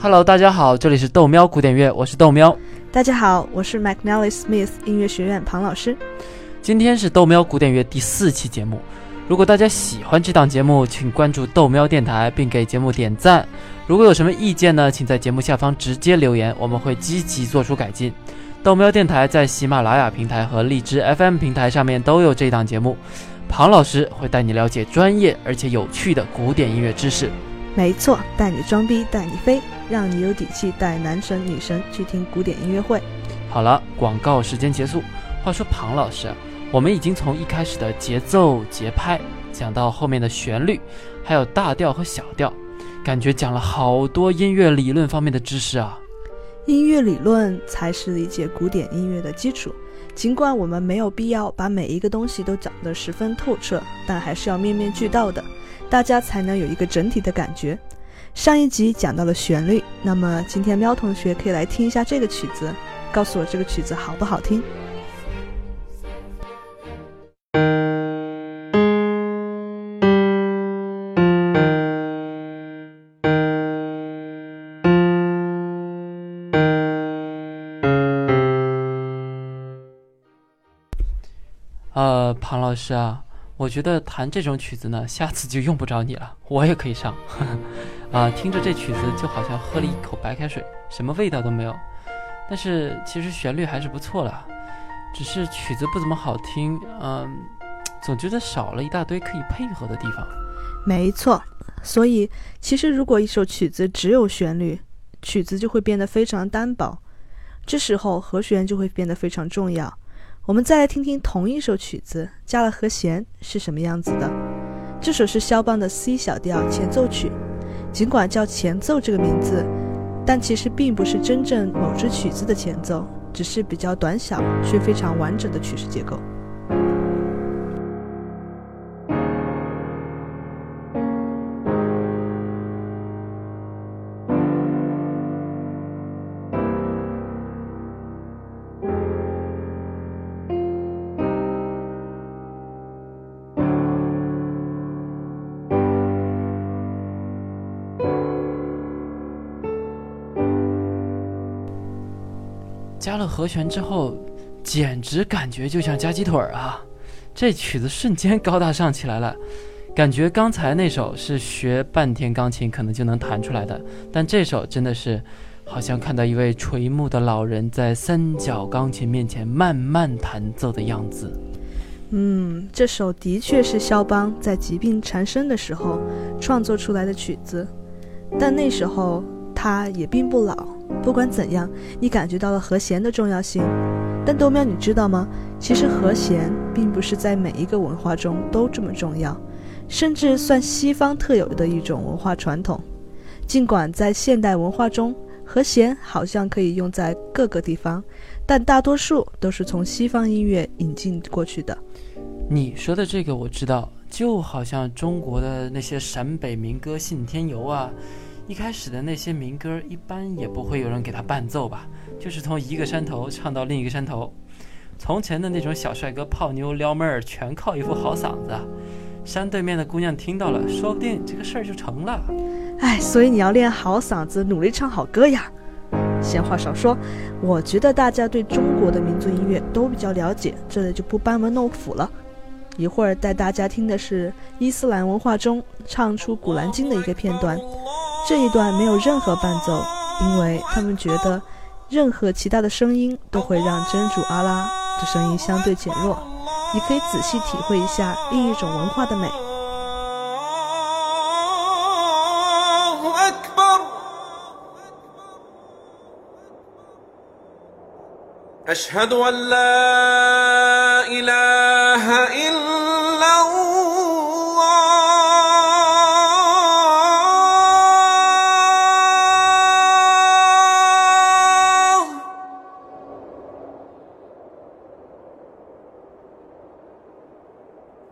Hello，大家好，这里是豆喵古典乐，我是豆喵。大家好，我是 McNally Smith 音乐学院庞老师。今天是豆喵古典乐第四期节目。如果大家喜欢这档节目，请关注豆喵电台，并给节目点赞。如果有什么意见呢，请在节目下方直接留言，我们会积极做出改进。豆喵电台在喜马拉雅平台和荔枝 FM 平台上面都有这档节目。庞老师会带你了解专业而且有趣的古典音乐知识。没错，带你装逼带你飞，让你有底气带男神女神去听古典音乐会。好了，广告时间结束。话说庞老师，我们已经从一开始的节奏节拍讲到后面的旋律，还有大调和小调，感觉讲了好多音乐理论方面的知识啊。音乐理论才是理解古典音乐的基础。尽管我们没有必要把每一个东西都讲得十分透彻，但还是要面面俱到的。大家才能有一个整体的感觉。上一集讲到了旋律，那么今天喵同学可以来听一下这个曲子，告诉我这个曲子好不好听。呃，庞老师啊。我觉得弹这种曲子呢，下次就用不着你了，我也可以上。啊，听着这曲子就好像喝了一口白开水，什么味道都没有。但是其实旋律还是不错了，只是曲子不怎么好听。嗯，总觉得少了一大堆可以配合的地方。没错，所以其实如果一首曲子只有旋律，曲子就会变得非常单薄。这时候和弦就会变得非常重要。我们再来听听同一首曲子加了和弦是什么样子的。这首是肖邦的 C 小调前奏曲，尽管叫前奏这个名字，但其实并不是真正某支曲子的前奏，只是比较短小却非常完整的曲式结构。和弦之后，简直感觉就像加鸡腿儿啊！这曲子瞬间高大上起来了，感觉刚才那首是学半天钢琴可能就能弹出来的，但这首真的是好像看到一位垂暮的老人在三角钢琴面前慢慢弹奏的样子。嗯，这首的确是肖邦在疾病缠身的时候创作出来的曲子，但那时候他也并不老。不管怎样，你感觉到了和弦的重要性。但豆喵，你知道吗？其实和弦并不是在每一个文化中都这么重要，甚至算西方特有的一种文化传统。尽管在现代文化中，和弦好像可以用在各个地方，但大多数都是从西方音乐引进过去的。你说的这个我知道，就好像中国的那些陕北民歌《信天游》啊。一开始的那些民歌，一般也不会有人给他伴奏吧，就是从一个山头唱到另一个山头。从前的那种小帅哥泡妞撩妹儿，全靠一副好嗓子。山对面的姑娘听到了，说不定这个事儿就成了。哎，所以你要练好嗓子，努力唱好歌呀。闲话少说，我觉得大家对中国的民族音乐都比较了解，这里就不班门弄斧了。一会儿带大家听的是伊斯兰文化中唱出《古兰经》的一个片段。这一段没有任何伴奏，因为他们觉得任何其他的声音都会让真主阿拉的声音相对减弱。你可以仔细体会一下另一种文化的美。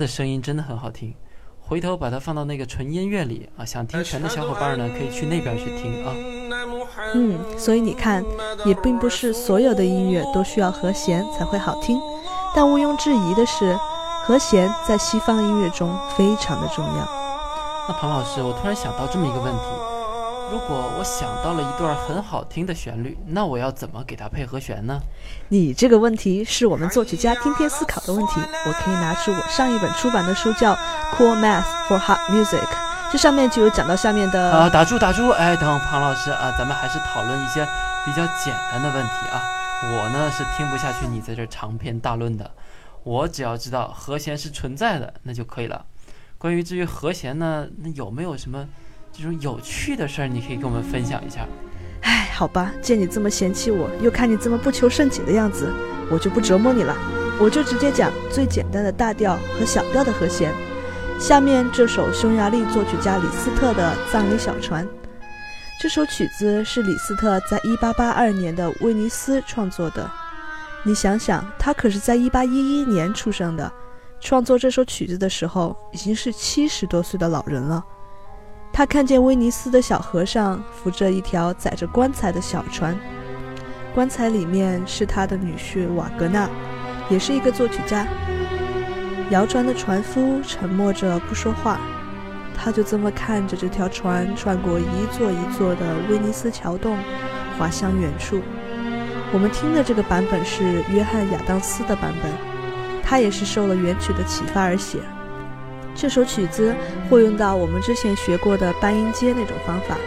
的声音真的很好听，回头把它放到那个纯音乐里啊，想听全的小伙伴呢，可以去那边去听啊。嗯，所以你看，也并不是所有的音乐都需要和弦才会好听，但毋庸置疑的是，和弦在西方音乐中非常的重要。那庞老师，我突然想到这么一个问题：如果我想到了一段很好听的旋律，那我要怎么给它配和弦呢？你这个问题是我们作曲家天天思考的问题。我可以拿出我上一本出版的书，叫《Cool Math for Hot Music》，这上面就有讲到下面的。啊，打住打住！哎，等庞老师啊，咱们还是讨论一些比较简单的问题啊。我呢是听不下去你在这长篇大论的，我只要知道和弦是存在的，那就可以了。关于至于和弦呢，那有没有什么这种有趣的事儿，你可以跟我们分享一下？唉，好吧，见你这么嫌弃我，又看你这么不求甚解的样子，我就不折磨你了，我就直接讲最简单的大调和小调的和弦。下面这首匈牙利作曲家李斯特的《葬礼小船》，这首曲子是李斯特在1882年的威尼斯创作的。你想想，他可是在1811年出生的，创作这首曲子的时候已经是七十多岁的老人了。他看见威尼斯的小河上浮着一条载着棺材的小船，棺材里面是他的女婿瓦格纳，也是一个作曲家。摇船的船夫沉默着不说话，他就这么看着这条船穿过一座一座的威尼斯桥洞，滑向远处。我们听的这个版本是约翰·亚当斯的版本，他也是受了原曲的启发而写。这首曲子会用到我们之前学过的半音阶那种方法，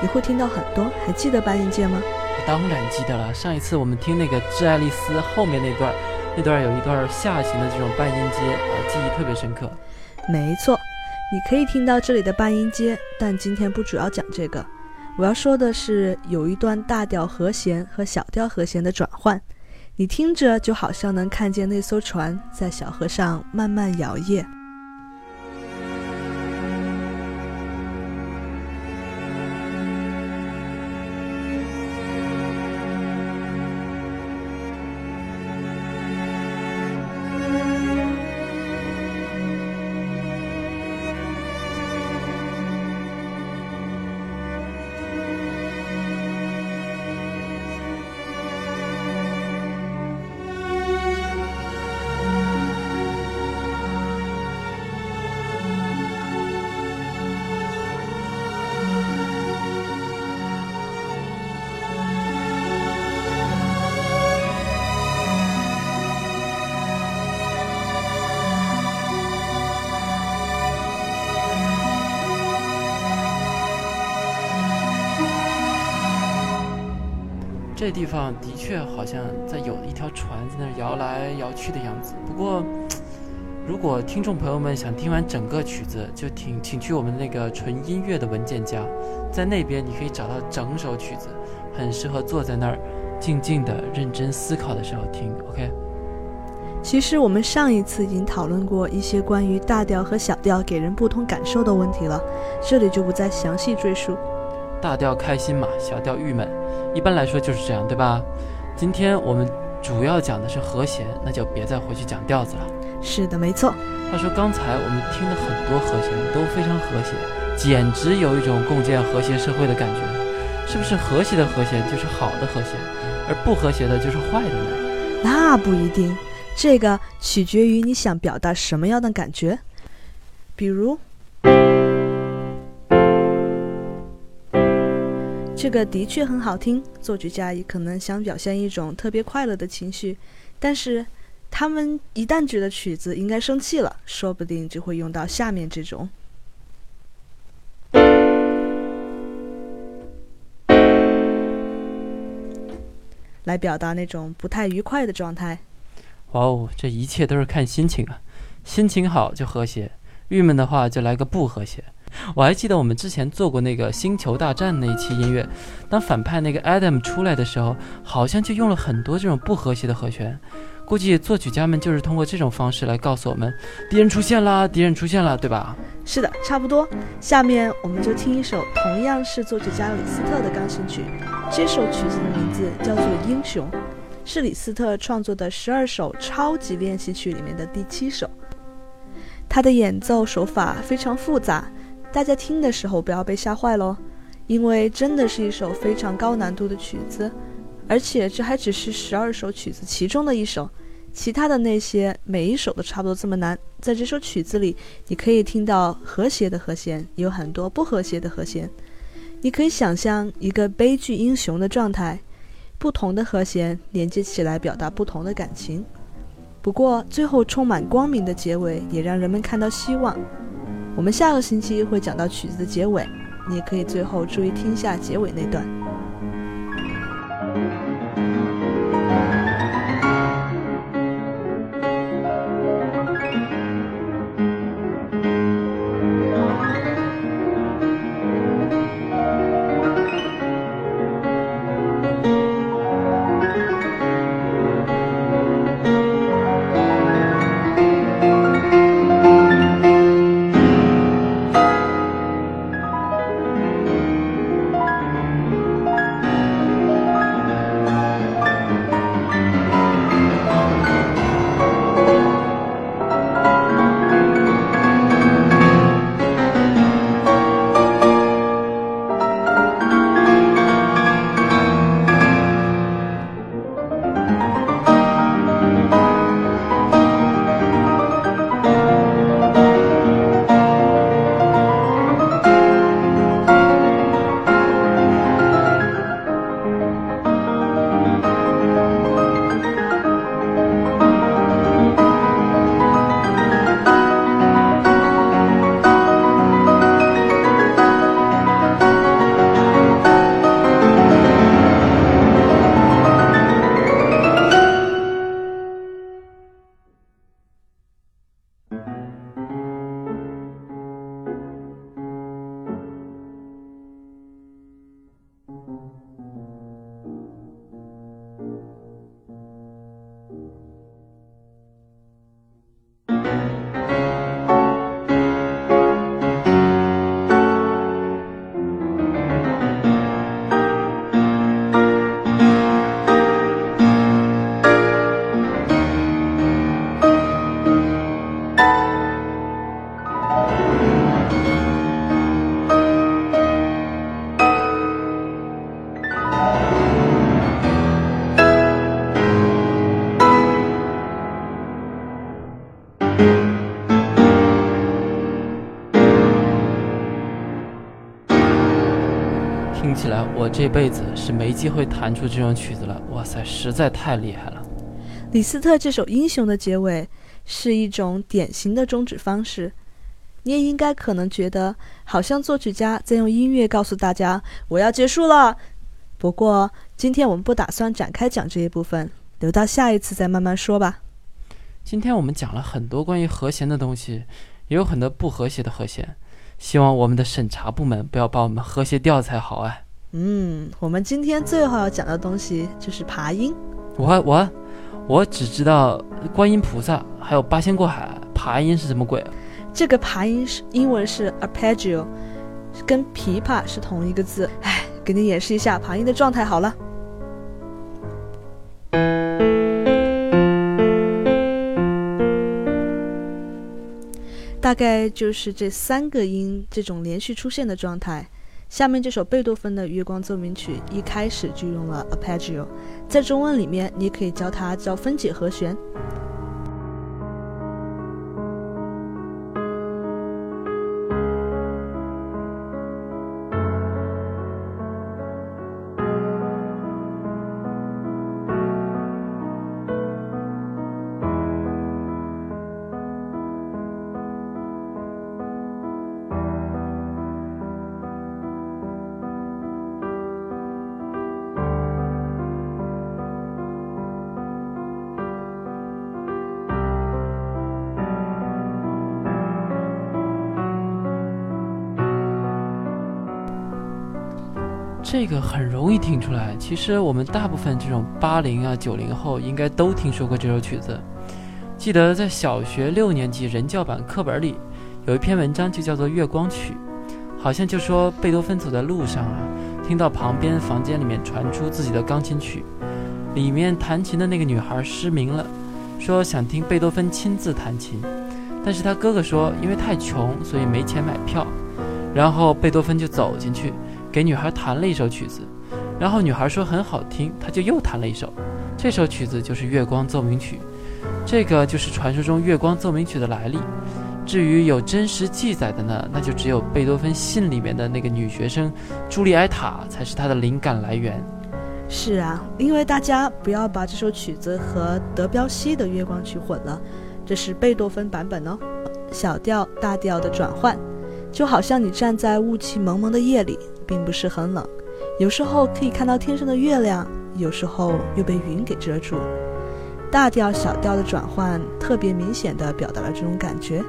你会听到很多。还记得半音阶吗？当然记得了，上一次我们听那个《致爱丽丝》后面那段，那段有一段下行的这种半音阶啊，记忆特别深刻。没错，你可以听到这里的半音阶，但今天不主要讲这个。我要说的是，有一段大调和弦和小调和弦的转换，你听着就好像能看见那艘船在小河上慢慢摇曳。这地方的确好像在有一条船在那摇来摇去的样子。不过，如果听众朋友们想听完整个曲子，就请请去我们那个纯音乐的文件夹，在那边你可以找到整首曲子，很适合坐在那儿静静的认真思考的时候听。OK。其实我们上一次已经讨论过一些关于大调和小调给人不同感受的问题了，这里就不再详细赘述。大调开心嘛，小调郁闷，一般来说就是这样，对吧？今天我们主要讲的是和弦，那就别再回去讲调子了。是的，没错。话说刚才我们听了很多和弦，都非常和谐，简直有一种共建和谐社会的感觉。是不是和谐的和弦就是好的和弦，而不和谐的就是坏的呢？那不一定，这个取决于你想表达什么样的感觉。比如。这个的确很好听，作曲家也可能想表现一种特别快乐的情绪，但是他们一旦觉得曲子应该生气了，说不定就会用到下面这种，来表达那种不太愉快的状态。哇哦，这一切都是看心情啊，心情好就和谐，郁闷的话就来个不和谐。我还记得我们之前做过那个《星球大战》那一期音乐，当反派那个 Adam 出来的时候，好像就用了很多这种不和谐的和弦。估计作曲家们就是通过这种方式来告诉我们，敌人出现了，敌人出现了，对吧？是的，差不多。下面我们就听一首同样是作曲家李斯特的钢琴曲，这首曲子的名字叫做《英雄》，是李斯特创作的十二首超级练习曲里面的第七首。他的演奏手法非常复杂，大家听的时候不要被吓坏喽，因为真的是一首非常高难度的曲子，而且这还只是十二首曲子其中的一首。其他的那些每一首都差不多这么难。在这首曲子里，你可以听到和谐的和弦，有很多不和谐的和弦。你可以想象一个悲剧英雄的状态，不同的和弦连接起来表达不同的感情。不过最后充满光明的结尾也让人们看到希望。我们下个星期会讲到曲子的结尾，你也可以最后注意听下结尾那段。听起来我这辈子是没机会弹出这种曲子了。哇塞，实在太厉害了！李斯特这首《英雄》的结尾是一种典型的终止方式。你也应该可能觉得，好像作曲家在用音乐告诉大家“我要结束了”。不过，今天我们不打算展开讲这一部分，留到下一次再慢慢说吧。今天我们讲了很多关于和弦的东西，也有很多不和谐的和弦。希望我们的审查部门不要把我们和谐掉才好啊！嗯，我们今天最后要讲的东西就是爬音。我我我只知道观音菩萨，还有八仙过海，爬音是什么鬼？这个爬音是英文是 arpeggio，跟琵琶是同一个字。哎，给你演示一下爬音的状态好了。大概就是这三个音这种连续出现的状态。下面这首贝多芬的《月光奏鸣曲》一开始就用了 a p p e g g i o 在中文里面你可以叫它叫分解和弦。这个很容易听出来。其实我们大部分这种八零啊、九零后应该都听说过这首曲子。记得在小学六年级人教版课本里有一篇文章，就叫做《月光曲》，好像就说贝多芬走在路上啊，听到旁边房间里面传出自己的钢琴曲，里面弹琴的那个女孩失明了，说想听贝多芬亲自弹琴，但是他哥哥说因为太穷，所以没钱买票。然后贝多芬就走进去，给女孩弹了一首曲子，然后女孩说很好听，他就又弹了一首，这首曲子就是《月光奏鸣曲》，这个就是传说中《月光奏鸣曲》的来历。至于有真实记载的呢，那就只有贝多芬信里面的那个女学生朱丽埃塔才是他的灵感来源。是啊，因为大家不要把这首曲子和德彪西的《月光曲》混了，这是贝多芬版本哦，小调大调的转换。就好像你站在雾气蒙蒙的夜里，并不是很冷，有时候可以看到天上的月亮，有时候又被云给遮住。大调小调的转换，特别明显的表达了这种感觉。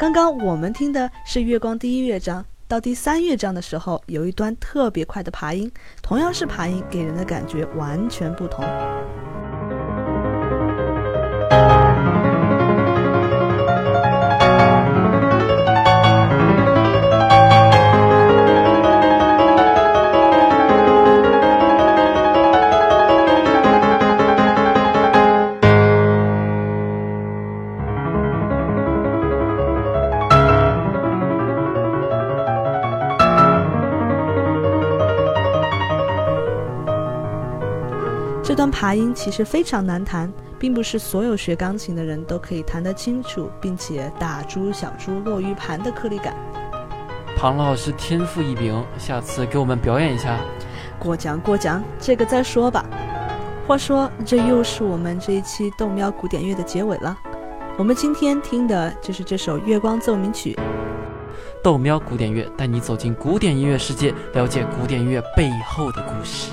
刚刚我们听的是《月光》第一乐章，到第三乐章的时候，有一段特别快的爬音，同样是爬音，给人的感觉完全不同。爬音其实非常难弹，并不是所有学钢琴的人都可以弹得清楚，并且大珠小珠落玉盘的颗粒感。庞老师天赋异禀，下次给我们表演一下。过奖过奖，这个再说吧。话说，这又是我们这一期豆喵古典乐的结尾了。我们今天听的就是这首《月光奏鸣曲》。豆喵古典乐带你走进古典音乐世界，了解古典音乐背后的故事。